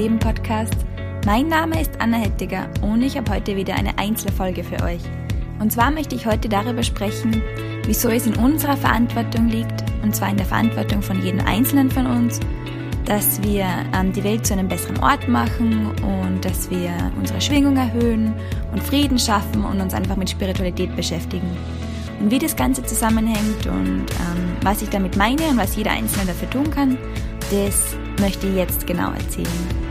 Leben Podcast. Mein Name ist Anna Hettiger und ich habe heute wieder eine Einzelfolge für euch. Und zwar möchte ich heute darüber sprechen, wieso es in unserer Verantwortung liegt, und zwar in der Verantwortung von jedem Einzelnen von uns, dass wir ähm, die Welt zu einem besseren Ort machen und dass wir unsere Schwingung erhöhen und Frieden schaffen und uns einfach mit Spiritualität beschäftigen. Und wie das Ganze zusammenhängt und ähm, was ich damit meine und was jeder Einzelne dafür tun kann, das möchte ich jetzt genau erzählen.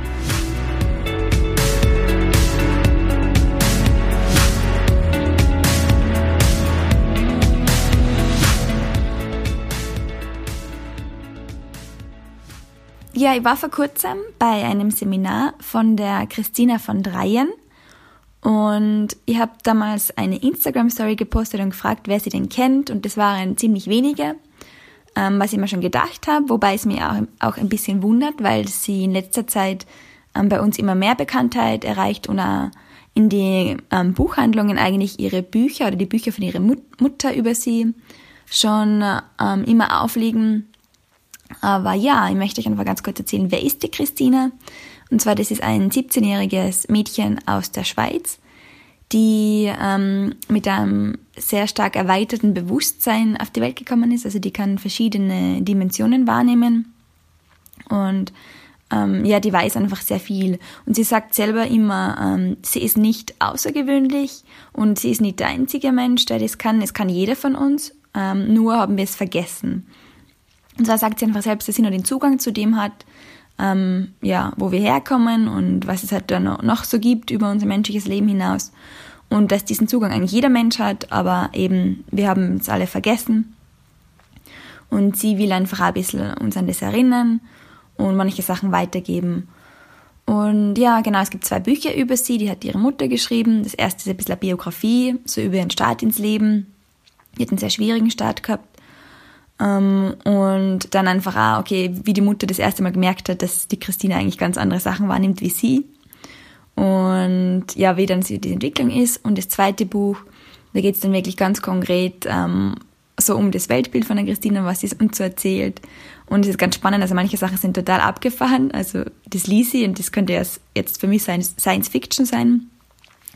Ja, ich war vor kurzem bei einem Seminar von der Christina von Dreien und ich habe damals eine Instagram-Story gepostet und gefragt, wer sie denn kennt. Und das waren ziemlich wenige, ähm, was ich mir schon gedacht habe, wobei es mir auch, auch ein bisschen wundert, weil sie in letzter Zeit ähm, bei uns immer mehr Bekanntheit erreicht und auch in die ähm, Buchhandlungen eigentlich ihre Bücher oder die Bücher von ihrer Mut Mutter über sie schon ähm, immer aufliegen aber ja, ich möchte euch einfach ganz kurz erzählen, wer ist die Christina? Und zwar, das ist ein 17-jähriges Mädchen aus der Schweiz, die ähm, mit einem sehr stark erweiterten Bewusstsein auf die Welt gekommen ist. Also die kann verschiedene Dimensionen wahrnehmen. Und ähm, ja, die weiß einfach sehr viel. Und sie sagt selber immer, ähm, sie ist nicht außergewöhnlich und sie ist nicht der einzige Mensch, der das kann. Es kann jeder von uns, ähm, nur haben wir es vergessen. Und zwar sagt sie einfach selbst, dass sie nur den Zugang zu dem hat, ähm, ja, wo wir herkommen und was es halt dann noch so gibt über unser menschliches Leben hinaus. Und dass diesen Zugang eigentlich jeder Mensch hat, aber eben, wir haben es alle vergessen. Und sie will einfach ein bisschen uns an das erinnern und manche Sachen weitergeben. Und ja, genau, es gibt zwei Bücher über sie, die hat ihre Mutter geschrieben. Das erste ist ein bisschen eine Biografie, so über ihren Start ins Leben. Die hat einen sehr schwierigen Start gehabt. Ähm, und dann einfach auch, okay, wie die Mutter das erste Mal gemerkt hat, dass die Christine eigentlich ganz andere Sachen wahrnimmt wie sie. Und ja, wie dann die Entwicklung ist. Und das zweite Buch, da geht es dann wirklich ganz konkret ähm, so um das Weltbild von der Christine, was sie uns so erzählt. Und es ist ganz spannend, also manche Sachen sind total abgefahren. Also das ließ sie und das könnte jetzt für mich Science Fiction sein.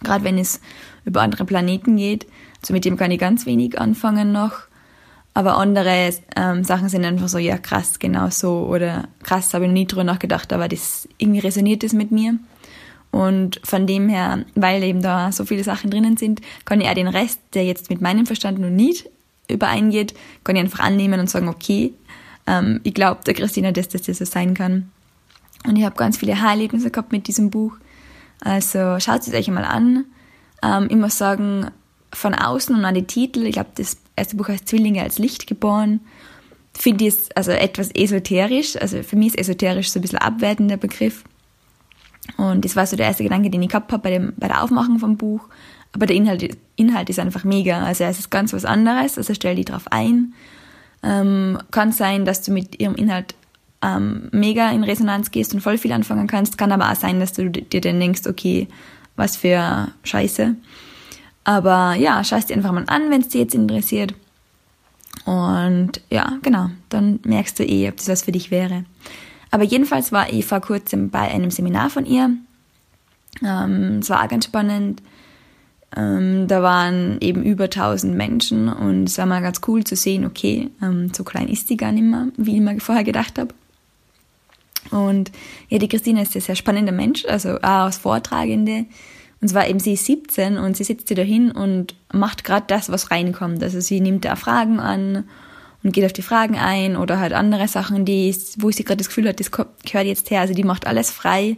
Gerade wenn es über andere Planeten geht. Also mit dem kann ich ganz wenig anfangen noch. Aber andere ähm, Sachen sind einfach so, ja krass, genau so. Oder krass, habe ich noch nie drüber nachgedacht, aber das irgendwie resoniert das mit mir. Und von dem her, weil eben da so viele Sachen drinnen sind, kann ich auch den Rest, der jetzt mit meinem Verstand noch nicht übereingeht, kann ich einfach annehmen und sagen, okay, ähm, ich glaube der Christina, dass das, das so sein kann. Und ich habe ganz viele Haarerlebnisse gehabt mit diesem Buch. Also schaut es euch einmal an. Ähm, ich muss sagen, von außen und an die Titel, ich glaube, das erste Buch heißt Zwillinge als Licht geboren, finde ich es also etwas esoterisch. Also für mich ist esoterisch so ein bisschen abwertender Begriff. Und das war so der erste Gedanke, den ich gehabt habe bei, dem, bei der Aufmachung vom Buch. Aber der Inhalt, Inhalt ist einfach mega. Also es ist ganz was anderes, also stell dich drauf ein. Ähm, kann sein, dass du mit ihrem Inhalt ähm, mega in Resonanz gehst und voll viel anfangen kannst. Kann aber auch sein, dass du dir dann denkst, okay, was für Scheiße. Aber ja, schau es dir einfach mal an, wenn es dir jetzt interessiert. Und ja, genau, dann merkst du eh, ob das was für dich wäre. Aber jedenfalls war ich vor kurzem bei einem Seminar von ihr. Ähm, es war auch ganz spannend. Ähm, da waren eben über 1000 Menschen und es war mal ganz cool zu sehen, okay, ähm, so klein ist die gar nicht mehr, wie ich mir vorher gedacht habe. Und ja, die Christine ist ein sehr spannender Mensch, also auch als Vortragende und zwar eben, sie ist 17 und sie sitzt da hin und macht gerade das, was reinkommt. Also sie nimmt da Fragen an und geht auf die Fragen ein oder halt andere Sachen, die, wo sie gerade das Gefühl hat, das gehört jetzt her. Also die macht alles frei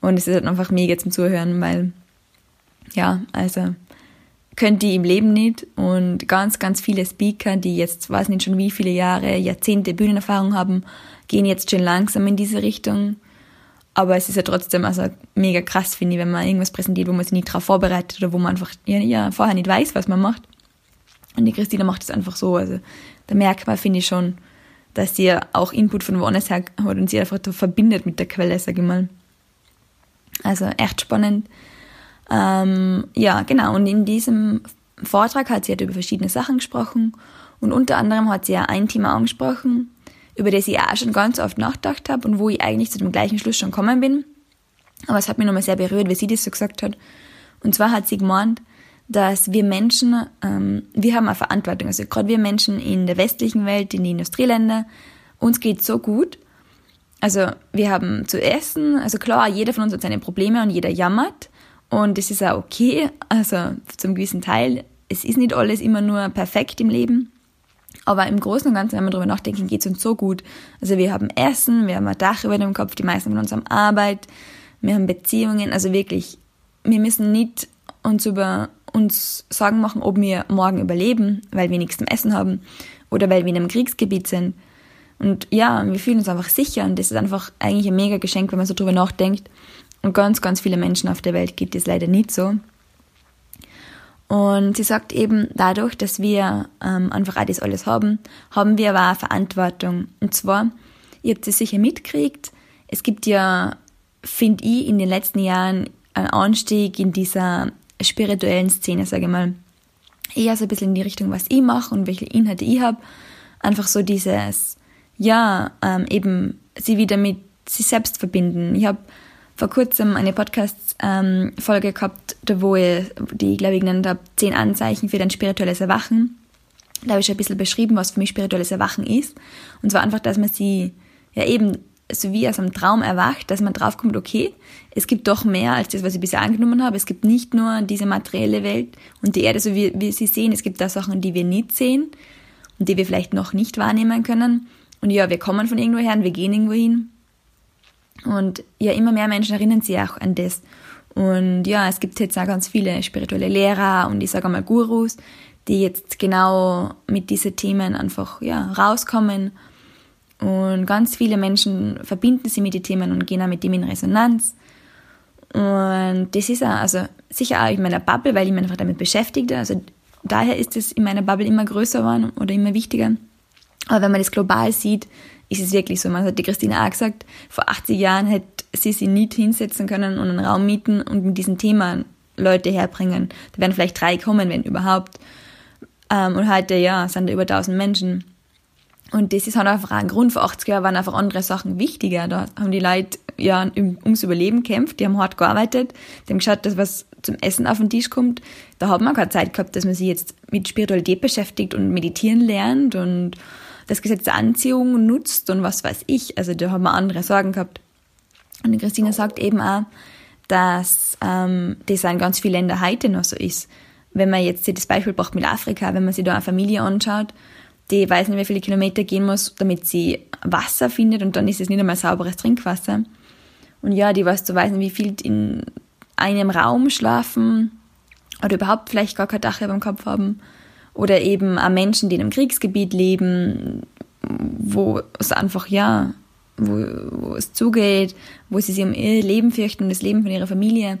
und es ist halt einfach mega zum Zuhören, weil, ja, also könnt die im Leben nicht und ganz, ganz viele Speaker, die jetzt, weiß nicht schon wie viele Jahre, Jahrzehnte Bühnenerfahrung haben, gehen jetzt schon langsam in diese Richtung aber es ist ja trotzdem also mega krass, finde ich, wenn man irgendwas präsentiert, wo man sich nicht darauf vorbereitet oder wo man einfach ja, ja, vorher nicht weiß, was man macht. Und die Christina macht es einfach so. Also da merkt man, finde ich schon, dass sie auch Input von woanders her hat und sie einfach verbindet mit der Quelle, sage ich mal. Also echt spannend. Ähm, ja, genau. Und in diesem Vortrag hat sie halt über verschiedene Sachen gesprochen und unter anderem hat sie ja ein Thema angesprochen, über das ich auch schon ganz oft nachgedacht habe und wo ich eigentlich zu dem gleichen Schluss schon gekommen bin. Aber es hat mich nochmal sehr berührt, wie sie das so gesagt hat. Und zwar hat sie gemeint, dass wir Menschen, ähm, wir haben eine Verantwortung. Also gerade wir Menschen in der westlichen Welt, in den Industrieländern, uns geht so gut. Also wir haben zu essen. Also klar, jeder von uns hat seine Probleme und jeder jammert. Und es ist auch okay, also zum gewissen Teil. Es ist nicht alles immer nur perfekt im Leben. Aber im Großen und Ganzen, wenn wir darüber nachdenken, geht es uns so gut. Also wir haben Essen, wir haben ein Dach über dem Kopf, die meisten von uns haben Arbeit, wir haben Beziehungen. Also wirklich, wir müssen nicht uns über uns Sorgen machen, ob wir morgen überleben, weil wir nichts zum Essen haben oder weil wir in einem Kriegsgebiet sind. Und ja, wir fühlen uns einfach sicher und das ist einfach eigentlich ein mega Geschenk, wenn man so drüber nachdenkt. Und ganz, ganz viele Menschen auf der Welt gibt es leider nicht so. Und sie sagt eben, dadurch, dass wir ähm, einfach auch das alles haben, haben wir aber auch Verantwortung. Und zwar, ihr habt es sicher mitgekriegt, es gibt ja, finde ich, in den letzten Jahren einen Anstieg in dieser spirituellen Szene, sage ich mal. Eher so ein bisschen in die Richtung, was ich mache und welche Inhalte ich habe. Einfach so dieses, ja, ähm, eben sie wieder mit sich selbst verbinden. Ich habe vor kurzem eine Podcast-Folge ähm, gehabt, wo ich, die ich glaube ich genannt habe, zehn Anzeichen für dein spirituelles Erwachen. Da habe ich ein bisschen beschrieben, was für mich spirituelles Erwachen ist. Und zwar einfach, dass man sie ja eben so wie aus einem Traum erwacht, dass man draufkommt, okay, es gibt doch mehr als das, was ich bisher angenommen habe. Es gibt nicht nur diese materielle Welt und die Erde, so wie wir sie sehen. Es gibt da Sachen, die wir nicht sehen und die wir vielleicht noch nicht wahrnehmen können. Und ja, wir kommen von irgendwo her und wir gehen irgendwo hin. Und ja, immer mehr Menschen erinnern sich auch an das. Und ja, es gibt jetzt auch ganz viele spirituelle Lehrer und ich sage einmal Gurus, die jetzt genau mit diesen Themen einfach ja, rauskommen. Und ganz viele Menschen verbinden sie mit den Themen und gehen auch mit dem in Resonanz. Und das ist auch, also sicher auch in meiner Bubble, weil ich mich einfach damit beschäftigte. Also daher ist es in meiner Bubble immer größer geworden oder immer wichtiger. Aber wenn man das global sieht, ist es wirklich so. Man hat die Christine auch gesagt, vor 80 Jahren hätte sie sich nicht hinsetzen können und einen Raum mieten und mit diesen Themen Leute herbringen. Da wären vielleicht drei kommen, wenn überhaupt. Ähm, und heute, ja, sind da über 1000 Menschen. Und das ist halt einfach ein Grund. Vor 80 Jahren waren einfach andere Sachen wichtiger. Da haben die Leute ja ums Überleben kämpft, die haben hart gearbeitet, die haben geschaut, dass was zum Essen auf den Tisch kommt. Da hat man keine Zeit gehabt, dass man sich jetzt mit Spiritualität beschäftigt und meditieren lernt und das Gesetz der Anziehung nutzt und was weiß ich. Also da haben wir andere Sorgen gehabt. Und die Christine sagt eben auch, dass ähm, das in ganz vielen Ländern heute noch so ist. Wenn man jetzt das Beispiel braucht mit Afrika, wenn man sich da eine Familie anschaut, die weiß nicht, wie viele Kilometer gehen muss, damit sie Wasser findet und dann ist es nicht einmal sauberes Trinkwasser. Und ja, die weiß, du weiß nicht, wie viel in einem Raum schlafen oder überhaupt vielleicht gar kein Dach über dem Kopf haben. Oder eben auch Menschen, die in einem Kriegsgebiet leben, wo es einfach, ja, wo, wo es zugeht, wo sie sich um ihr Leben fürchten und das Leben von ihrer Familie.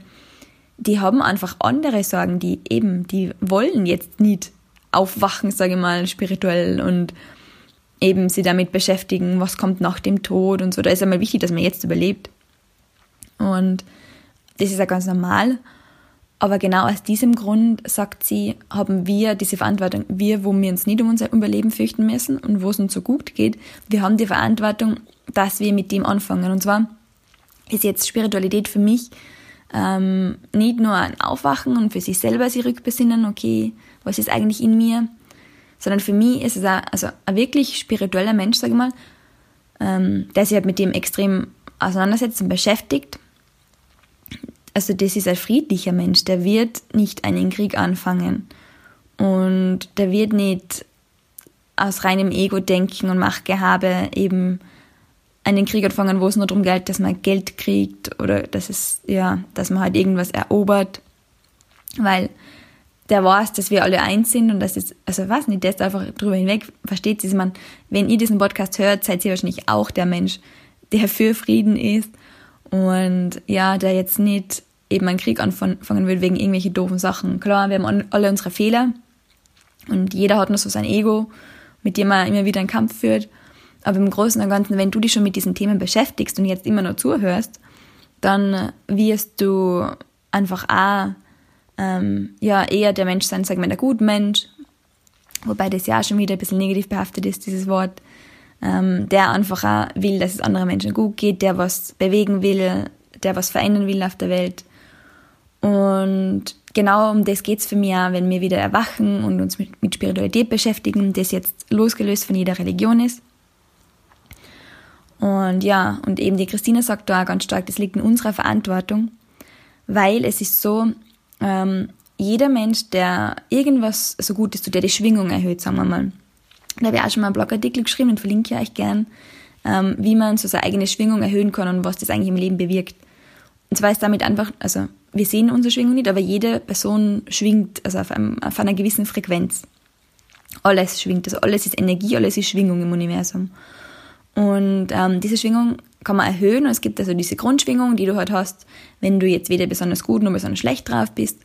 Die haben einfach andere Sorgen, die eben, die wollen jetzt nicht aufwachen, sage ich mal, spirituell und eben sie damit beschäftigen, was kommt nach dem Tod und so. Da ist einmal wichtig, dass man jetzt überlebt. Und das ist ja ganz normal. Aber genau aus diesem Grund, sagt sie, haben wir diese Verantwortung. Wir, wo wir uns nicht um unser Überleben fürchten müssen und wo es uns so gut geht, wir haben die Verantwortung, dass wir mit dem anfangen. Und zwar ist jetzt Spiritualität für mich ähm, nicht nur ein Aufwachen und für sich selber sich rückbesinnen, okay, was ist eigentlich in mir, sondern für mich ist es auch, also ein wirklich spiritueller Mensch, sage ich mal, ähm, der sich halt mit dem extrem auseinandersetzt und beschäftigt. Also das ist ein friedlicher Mensch, der wird nicht einen Krieg anfangen und der wird nicht aus reinem Ego denken und Machtgehabe eben einen Krieg anfangen, wo es nur darum geht, dass man Geld kriegt oder dass es, ja, dass man halt irgendwas erobert. Weil der weiß, dass wir alle eins sind und das ist, also was nicht, der ist einfach drüber hinweg, versteht sie, man, wenn ihr diesen Podcast hört, seid ihr wahrscheinlich auch der Mensch, der für Frieden ist und ja, der jetzt nicht eben einen Krieg anfangen will wegen irgendwelche doofen Sachen. Klar, wir haben alle unsere Fehler und jeder hat nur so sein Ego, mit dem er immer wieder einen Kampf führt aber im Großen und Ganzen, wenn du dich schon mit diesen Themen beschäftigst und jetzt immer nur zuhörst, dann wirst du einfach auch ähm, ja, eher der Mensch sein, sagen wir, der Gutmensch, wobei das ja auch schon wieder ein bisschen negativ behaftet ist, dieses Wort, ähm, der einfach auch will, dass es anderen Menschen gut geht, der was bewegen will, der was verändern will auf der Welt. Und genau um das geht es für mich auch, wenn wir wieder erwachen und uns mit, mit Spiritualität beschäftigen, das jetzt losgelöst von jeder Religion ist. Und ja, und eben die Christina sagt da auch ganz stark, das liegt in unserer Verantwortung, weil es ist so, ähm, jeder Mensch, der irgendwas so Gutes tut, der die Schwingung erhöht, sagen wir mal. Da habe ich auch schon mal einen Blogartikel geschrieben und verlinke ich euch gern, ähm, wie man so seine eigene Schwingung erhöhen kann und was das eigentlich im Leben bewirkt. Und zwar ist damit einfach, also wir sehen unsere Schwingung nicht, aber jede Person schwingt also auf, einem, auf einer gewissen Frequenz. Alles schwingt, also alles ist Energie, alles ist Schwingung im Universum. Und ähm, diese Schwingung kann man erhöhen und es gibt also diese Grundschwingung, die du halt hast, wenn du jetzt weder besonders gut noch besonders schlecht drauf bist.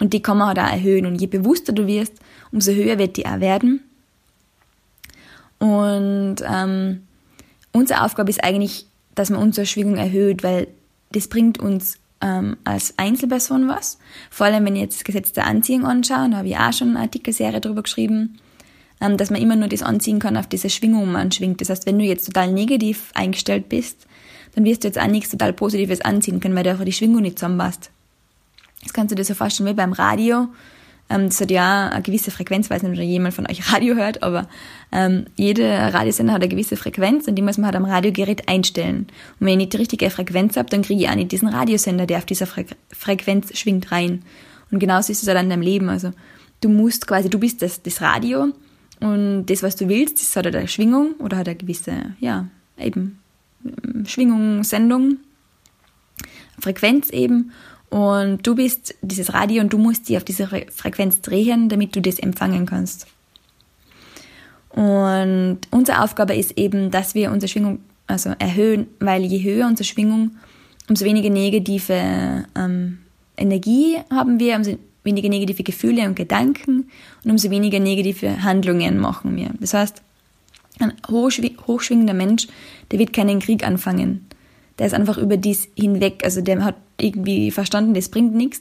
Und die kann man halt auch erhöhen. Und je bewusster du wirst, umso höher wird die auch werden. Und ähm, unsere Aufgabe ist eigentlich, dass man unsere Schwingung erhöht, weil das bringt uns ähm, als Einzelperson was. Vor allem, wenn ich jetzt das Gesetz der Anziehung anschaue, da habe ich auch schon eine Artikelserie drüber geschrieben, ähm, dass man immer nur das anziehen kann, auf diese Schwingung man schwingt. Das heißt, wenn du jetzt total negativ eingestellt bist, dann wirst du jetzt auch nichts total Positives anziehen können, weil du einfach die Schwingung nicht zusammenpasst. Das kannst du dir so vorstellen wie beim Radio. Ähm, das hat ja eine gewisse Frequenz, ich weiß nicht, ob jemand von euch Radio hört, aber ähm, jeder Radiosender hat eine gewisse Frequenz und die muss man halt am Radiogerät einstellen. Und wenn ich nicht die richtige Frequenz habe, dann kriege ich auch nicht diesen Radiosender, der auf dieser Fre Frequenz schwingt, rein. Und genauso ist es halt in deinem Leben. Also du musst quasi, du bist das, das Radio und das, was du willst, das hat halt eine Schwingung oder hat eine gewisse, ja, eben Schwingung, Sendung, Frequenz eben. Und du bist dieses Radio und du musst die auf diese Frequenz drehen, damit du das empfangen kannst. Und unsere Aufgabe ist eben, dass wir unsere Schwingung also erhöhen, weil je höher unsere Schwingung, umso weniger negative ähm, Energie haben wir, umso weniger negative Gefühle und Gedanken und umso weniger negative Handlungen machen wir. Das heißt, ein hochschwingender Mensch, der wird keinen Krieg anfangen. Der ist einfach über dies hinweg, also der hat irgendwie verstanden, das bringt nichts.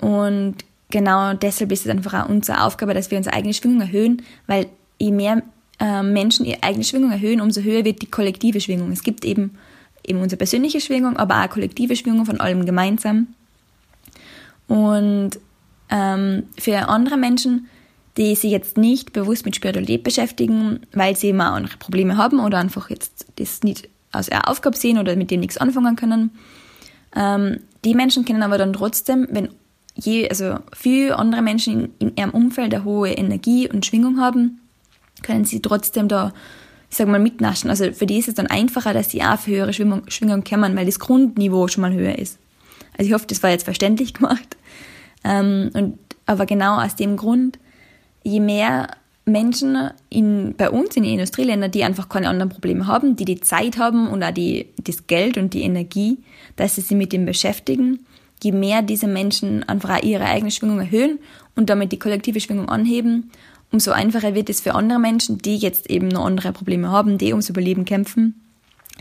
Und genau deshalb ist es einfach auch unsere Aufgabe, dass wir unsere eigene Schwingung erhöhen, weil je mehr äh, Menschen ihre eigene Schwingung erhöhen, umso höher wird die kollektive Schwingung. Es gibt eben, eben unsere persönliche Schwingung, aber auch kollektive Schwingung von allem gemeinsam. Und ähm, für andere Menschen, die sich jetzt nicht bewusst mit Spiritualität beschäftigen, weil sie immer andere Probleme haben oder einfach jetzt das nicht als ihre Aufgabe sehen oder mit dem nichts anfangen können, ähm, die Menschen können aber dann trotzdem, wenn je, also viele andere Menschen in, in ihrem Umfeld eine hohe Energie und Schwingung haben, können sie trotzdem da, ich sag mal, mitnaschen. Also für die ist es dann einfacher, dass sie auch für höhere Schwingung, Schwingung kommen, weil das Grundniveau schon mal höher ist. Also ich hoffe, das war jetzt verständlich gemacht. Ähm, und, aber genau aus dem Grund, je mehr Menschen in, bei uns in den Industrieländern, die einfach keine anderen Probleme haben, die die Zeit haben und auch die, das Geld und die Energie, dass sie sich mit dem beschäftigen, je mehr diese Menschen einfach auch ihre eigene Schwingung erhöhen und damit die kollektive Schwingung anheben, umso einfacher wird es für andere Menschen, die jetzt eben noch andere Probleme haben, die ums Überleben kämpfen,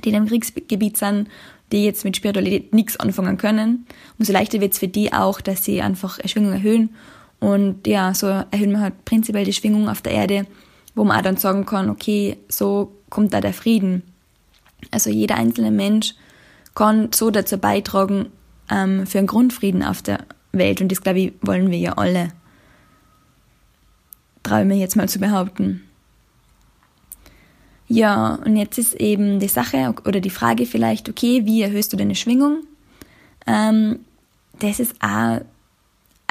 die in einem Kriegsgebiet sind, die jetzt mit Spiritualität nichts anfangen können. Umso leichter wird es für die auch, dass sie einfach Schwingung erhöhen und ja, so erhöhen wir halt prinzipiell die Schwingung auf der Erde, wo man auch dann sagen kann, okay, so kommt da der Frieden. Also jeder einzelne Mensch kann so dazu beitragen ähm, für einen Grundfrieden auf der Welt. Und das, glaube ich, wollen wir ja alle. Traue mir jetzt mal zu behaupten. Ja, und jetzt ist eben die Sache oder die Frage vielleicht, okay, wie erhöhst du deine Schwingung? Ähm, das ist auch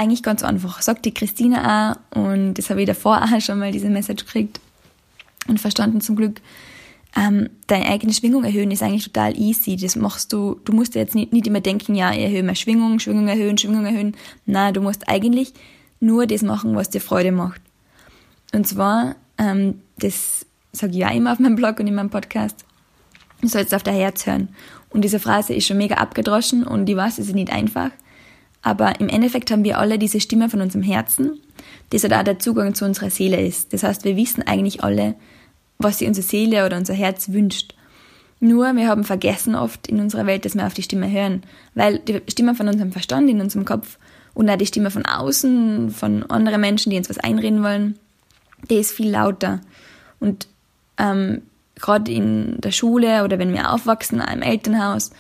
eigentlich ganz einfach. Sagt die Christine auch, und das habe ich davor auch schon mal diese Message gekriegt und verstanden zum Glück. Ähm, deine eigene Schwingung erhöhen ist eigentlich total easy. Das machst du, du musst jetzt nicht, nicht immer denken, ja, ich erhöhe meine Schwingung, Schwingung erhöhen, Schwingung erhöhen. Nein, du musst eigentlich nur das machen, was dir Freude macht. Und zwar, ähm, das sage ich ja immer auf meinem Blog und in meinem Podcast, du sollst auf dein Herz hören. Und diese Phrase ist schon mega abgedroschen und ich weiß, es ist nicht einfach. Aber im Endeffekt haben wir alle diese Stimme von unserem Herzen, die so da der Zugang zu unserer Seele ist. Das heißt, wir wissen eigentlich alle, was sich unsere Seele oder unser Herz wünscht. Nur wir haben vergessen oft in unserer Welt, dass wir auf die Stimme hören, weil die Stimme von unserem Verstand in unserem Kopf und auch die Stimme von außen, von anderen Menschen, die uns was einreden wollen, die ist viel lauter. Und ähm, gerade in der Schule oder wenn wir aufwachsen, im Elternhaus,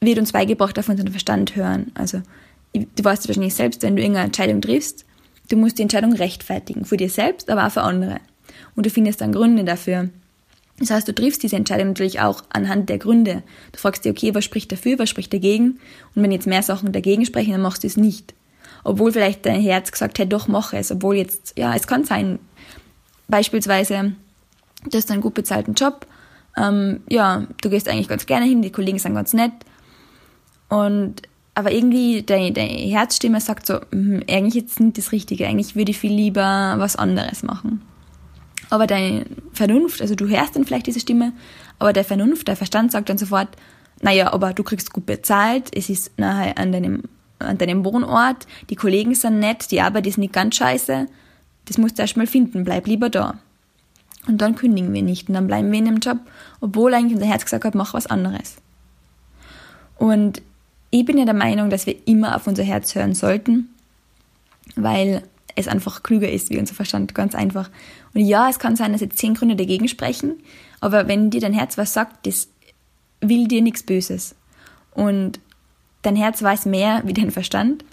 wird uns beigebracht, auf unseren Verstand hören. Also du weißt wahrscheinlich selbst, wenn du irgendeine Entscheidung triffst, du musst die Entscheidung rechtfertigen, für dir selbst, aber auch für andere. Und du findest dann Gründe dafür. Das heißt, du triffst diese Entscheidung natürlich auch anhand der Gründe. Du fragst dir, okay, was spricht dafür, was spricht dagegen? Und wenn jetzt mehr Sachen dagegen sprechen, dann machst du es nicht. Obwohl vielleicht dein Herz gesagt hat, doch, mach es. Obwohl jetzt, ja, es kann sein, beispielsweise, du hast einen gut bezahlten Job, ähm, ja, du gehst eigentlich ganz gerne hin, die Kollegen sind ganz nett. Und, aber irgendwie deine, deine Herzstimme sagt so, mh, eigentlich jetzt nicht das Richtige, eigentlich würde ich viel lieber was anderes machen. Aber deine Vernunft, also du hörst dann vielleicht diese Stimme, aber der Vernunft, der Verstand sagt dann sofort, naja, aber du kriegst gut bezahlt, es ist nahe an deinem, an deinem Wohnort, die Kollegen sind nett, die Arbeit ist nicht ganz scheiße, das musst du erstmal finden, bleib lieber da. Und dann kündigen wir nicht. Und dann bleiben wir in dem Job, obwohl eigentlich unser Herz gesagt hat, mach was anderes. Und ich bin ja der Meinung, dass wir immer auf unser Herz hören sollten, weil es einfach klüger ist wie unser Verstand, ganz einfach. Und ja, es kann sein, dass jetzt zehn Gründe dagegen sprechen, aber wenn dir dein Herz was sagt, das will dir nichts Böses. Und dein Herz weiß mehr wie dein Verstand.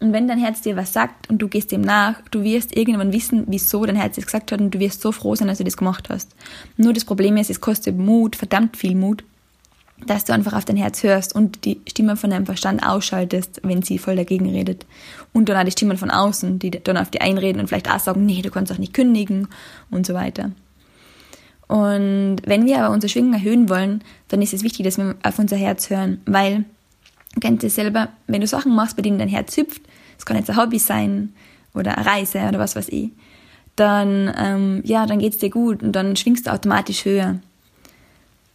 Und wenn dein Herz dir was sagt und du gehst dem nach, du wirst irgendwann wissen, wieso dein Herz das gesagt hat und du wirst so froh sein, dass du das gemacht hast. Nur das Problem ist, es kostet Mut, verdammt viel Mut, dass du einfach auf dein Herz hörst und die Stimme von deinem Verstand ausschaltest, wenn sie voll dagegen redet. Und dann auch die Stimmen von außen, die dann auf die einreden und vielleicht auch sagen, nee, du kannst auch nicht kündigen und so weiter. Und wenn wir aber unsere Schwingung erhöhen wollen, dann ist es wichtig, dass wir auf unser Herz hören, weil Du kennst es selber, wenn du Sachen machst, bei denen dein Herz hüpft, es kann jetzt ein Hobby sein oder eine Reise oder was weiß ich, dann, ähm, ja, dann geht's dir gut und dann schwingst du automatisch höher.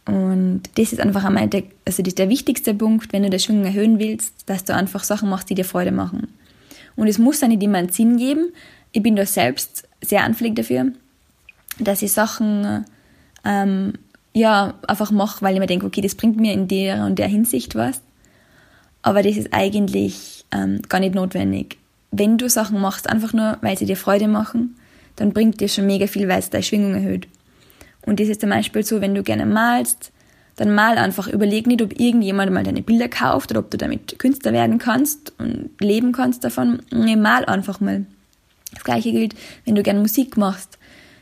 Und das ist einfach einmal der, also das der wichtigste Punkt, wenn du die Schwingung erhöhen willst, dass du einfach Sachen machst, die dir Freude machen. Und es muss dann nicht immer einen Sinn geben. Ich bin da selbst sehr anfällig dafür, dass ich Sachen ähm, ja einfach mache, weil ich mir denke, okay, das bringt mir in der und der Hinsicht was. Aber das ist eigentlich ähm, gar nicht notwendig. Wenn du Sachen machst, einfach nur, weil sie dir Freude machen, dann bringt dir schon mega viel, weil es deine Schwingung erhöht. Und das ist zum Beispiel so, wenn du gerne malst, dann mal einfach. Überleg nicht, ob irgendjemand mal deine Bilder kauft oder ob du damit Künstler werden kannst und leben kannst davon. Nee, mal einfach mal. Das gleiche gilt, wenn du gerne Musik machst.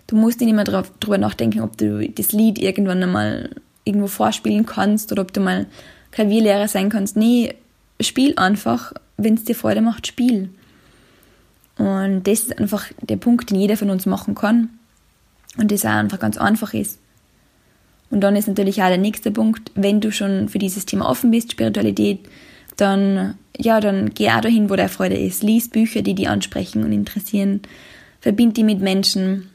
Du musst nicht immer drauf, drüber nachdenken, ob du das Lied irgendwann einmal irgendwo vorspielen kannst oder ob du mal Klavierlehrer sein kannst. Nee, spiel einfach, wenn es dir Freude macht, spiel. Und das ist einfach der Punkt, den jeder von uns machen kann. Und das auch einfach ganz einfach ist. Und dann ist natürlich auch der nächste Punkt, wenn du schon für dieses Thema offen bist, Spiritualität, dann, ja, dann geh auch dahin, wo der Freude ist. Lies Bücher, die dich ansprechen und interessieren. Verbind die mit Menschen.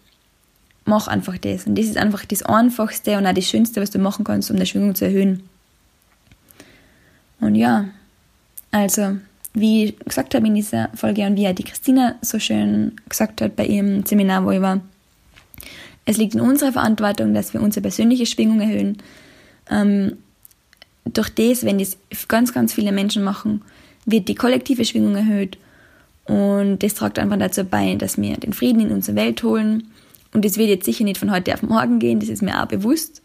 Mach einfach das. Und das ist einfach das Einfachste und auch das Schönste, was du machen kannst, um die Schwingung zu erhöhen. Und ja, also, wie ich gesagt habe in dieser Folge und wie ja die Christina so schön gesagt hat bei ihrem Seminar, wo ich war, es liegt in unserer Verantwortung, dass wir unsere persönliche Schwingung erhöhen. Ähm, durch das, wenn das ganz, ganz viele Menschen machen, wird die kollektive Schwingung erhöht. Und das trägt einfach dazu bei, dass wir den Frieden in unsere Welt holen. Und das wird jetzt sicher nicht von heute auf morgen gehen, das ist mir auch bewusst.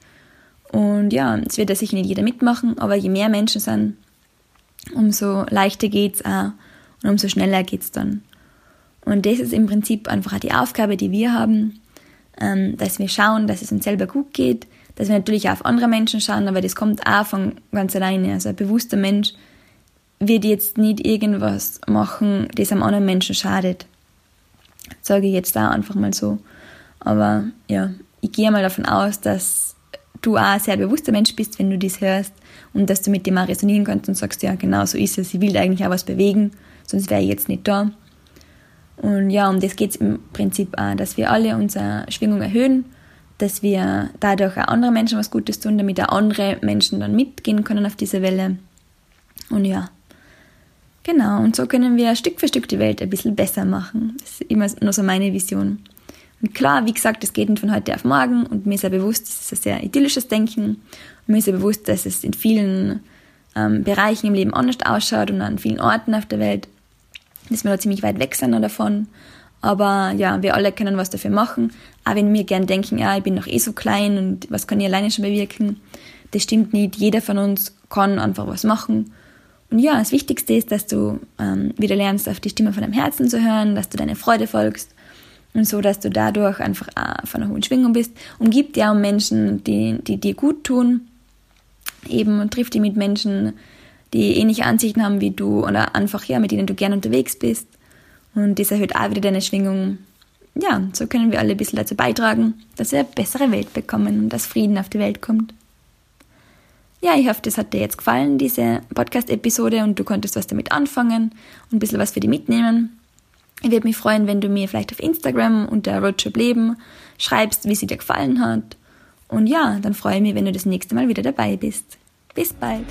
Und ja, es wird da sicher nicht jeder mitmachen, aber je mehr Menschen sind, umso leichter geht's auch und umso schneller geht's dann. Und das ist im Prinzip einfach auch die Aufgabe, die wir haben, dass wir schauen, dass es uns selber gut geht, dass wir natürlich auch auf andere Menschen schauen, aber das kommt auch von ganz alleine. Also ein bewusster Mensch wird jetzt nicht irgendwas machen, das einem anderen Menschen schadet. Sage ich jetzt da einfach mal so. Aber ja, ich gehe mal davon aus, dass du auch ein sehr bewusster Mensch bist, wenn du das hörst und dass du mit dem auch resonieren kannst und sagst, ja, genau so ist es, ich will eigentlich auch was bewegen, sonst wäre ich jetzt nicht da. Und ja, um das geht es im Prinzip auch, dass wir alle unsere Schwingung erhöhen, dass wir dadurch auch anderen Menschen was Gutes tun, damit auch andere Menschen dann mitgehen können auf diese Welle. Und ja, genau, und so können wir Stück für Stück die Welt ein bisschen besser machen. Das ist immer nur so meine Vision. Und klar, wie gesagt, das geht nicht von heute auf morgen und mir ist ja bewusst, das ist ein sehr idyllisches Denken. Und mir ist ja bewusst, dass es in vielen ähm, Bereichen im Leben anders ausschaut und an vielen Orten auf der Welt, dass wir da ziemlich weit weg sind davon. Aber ja, wir alle können was dafür machen. Auch wenn wir gern denken, ja, ich bin noch eh so klein und was kann ich alleine schon bewirken, das stimmt nicht. Jeder von uns kann einfach was machen. Und ja, das Wichtigste ist, dass du ähm, wieder lernst, auf die Stimme von deinem Herzen zu hören, dass du deine Freude folgst und so, dass du dadurch einfach äh, von einer hohen Schwingung bist. Umgib dir um Menschen, die, die dir gut tun. Eben triff dich mit Menschen, die ähnliche Ansichten haben wie du oder einfach ja, mit denen du gern unterwegs bist. Und das erhöht auch wieder deine Schwingung. Ja, so können wir alle ein bisschen dazu beitragen, dass wir eine bessere Welt bekommen und dass Frieden auf die Welt kommt. Ja, ich hoffe, das hat dir jetzt gefallen, diese Podcast-Episode, und du konntest was damit anfangen und ein bisschen was für dich mitnehmen. Ich würde mich freuen, wenn du mir vielleicht auf Instagram unter Roadtrip Leben schreibst, wie sie dir gefallen hat. Und ja, dann freue ich mich, wenn du das nächste Mal wieder dabei bist. Bis bald!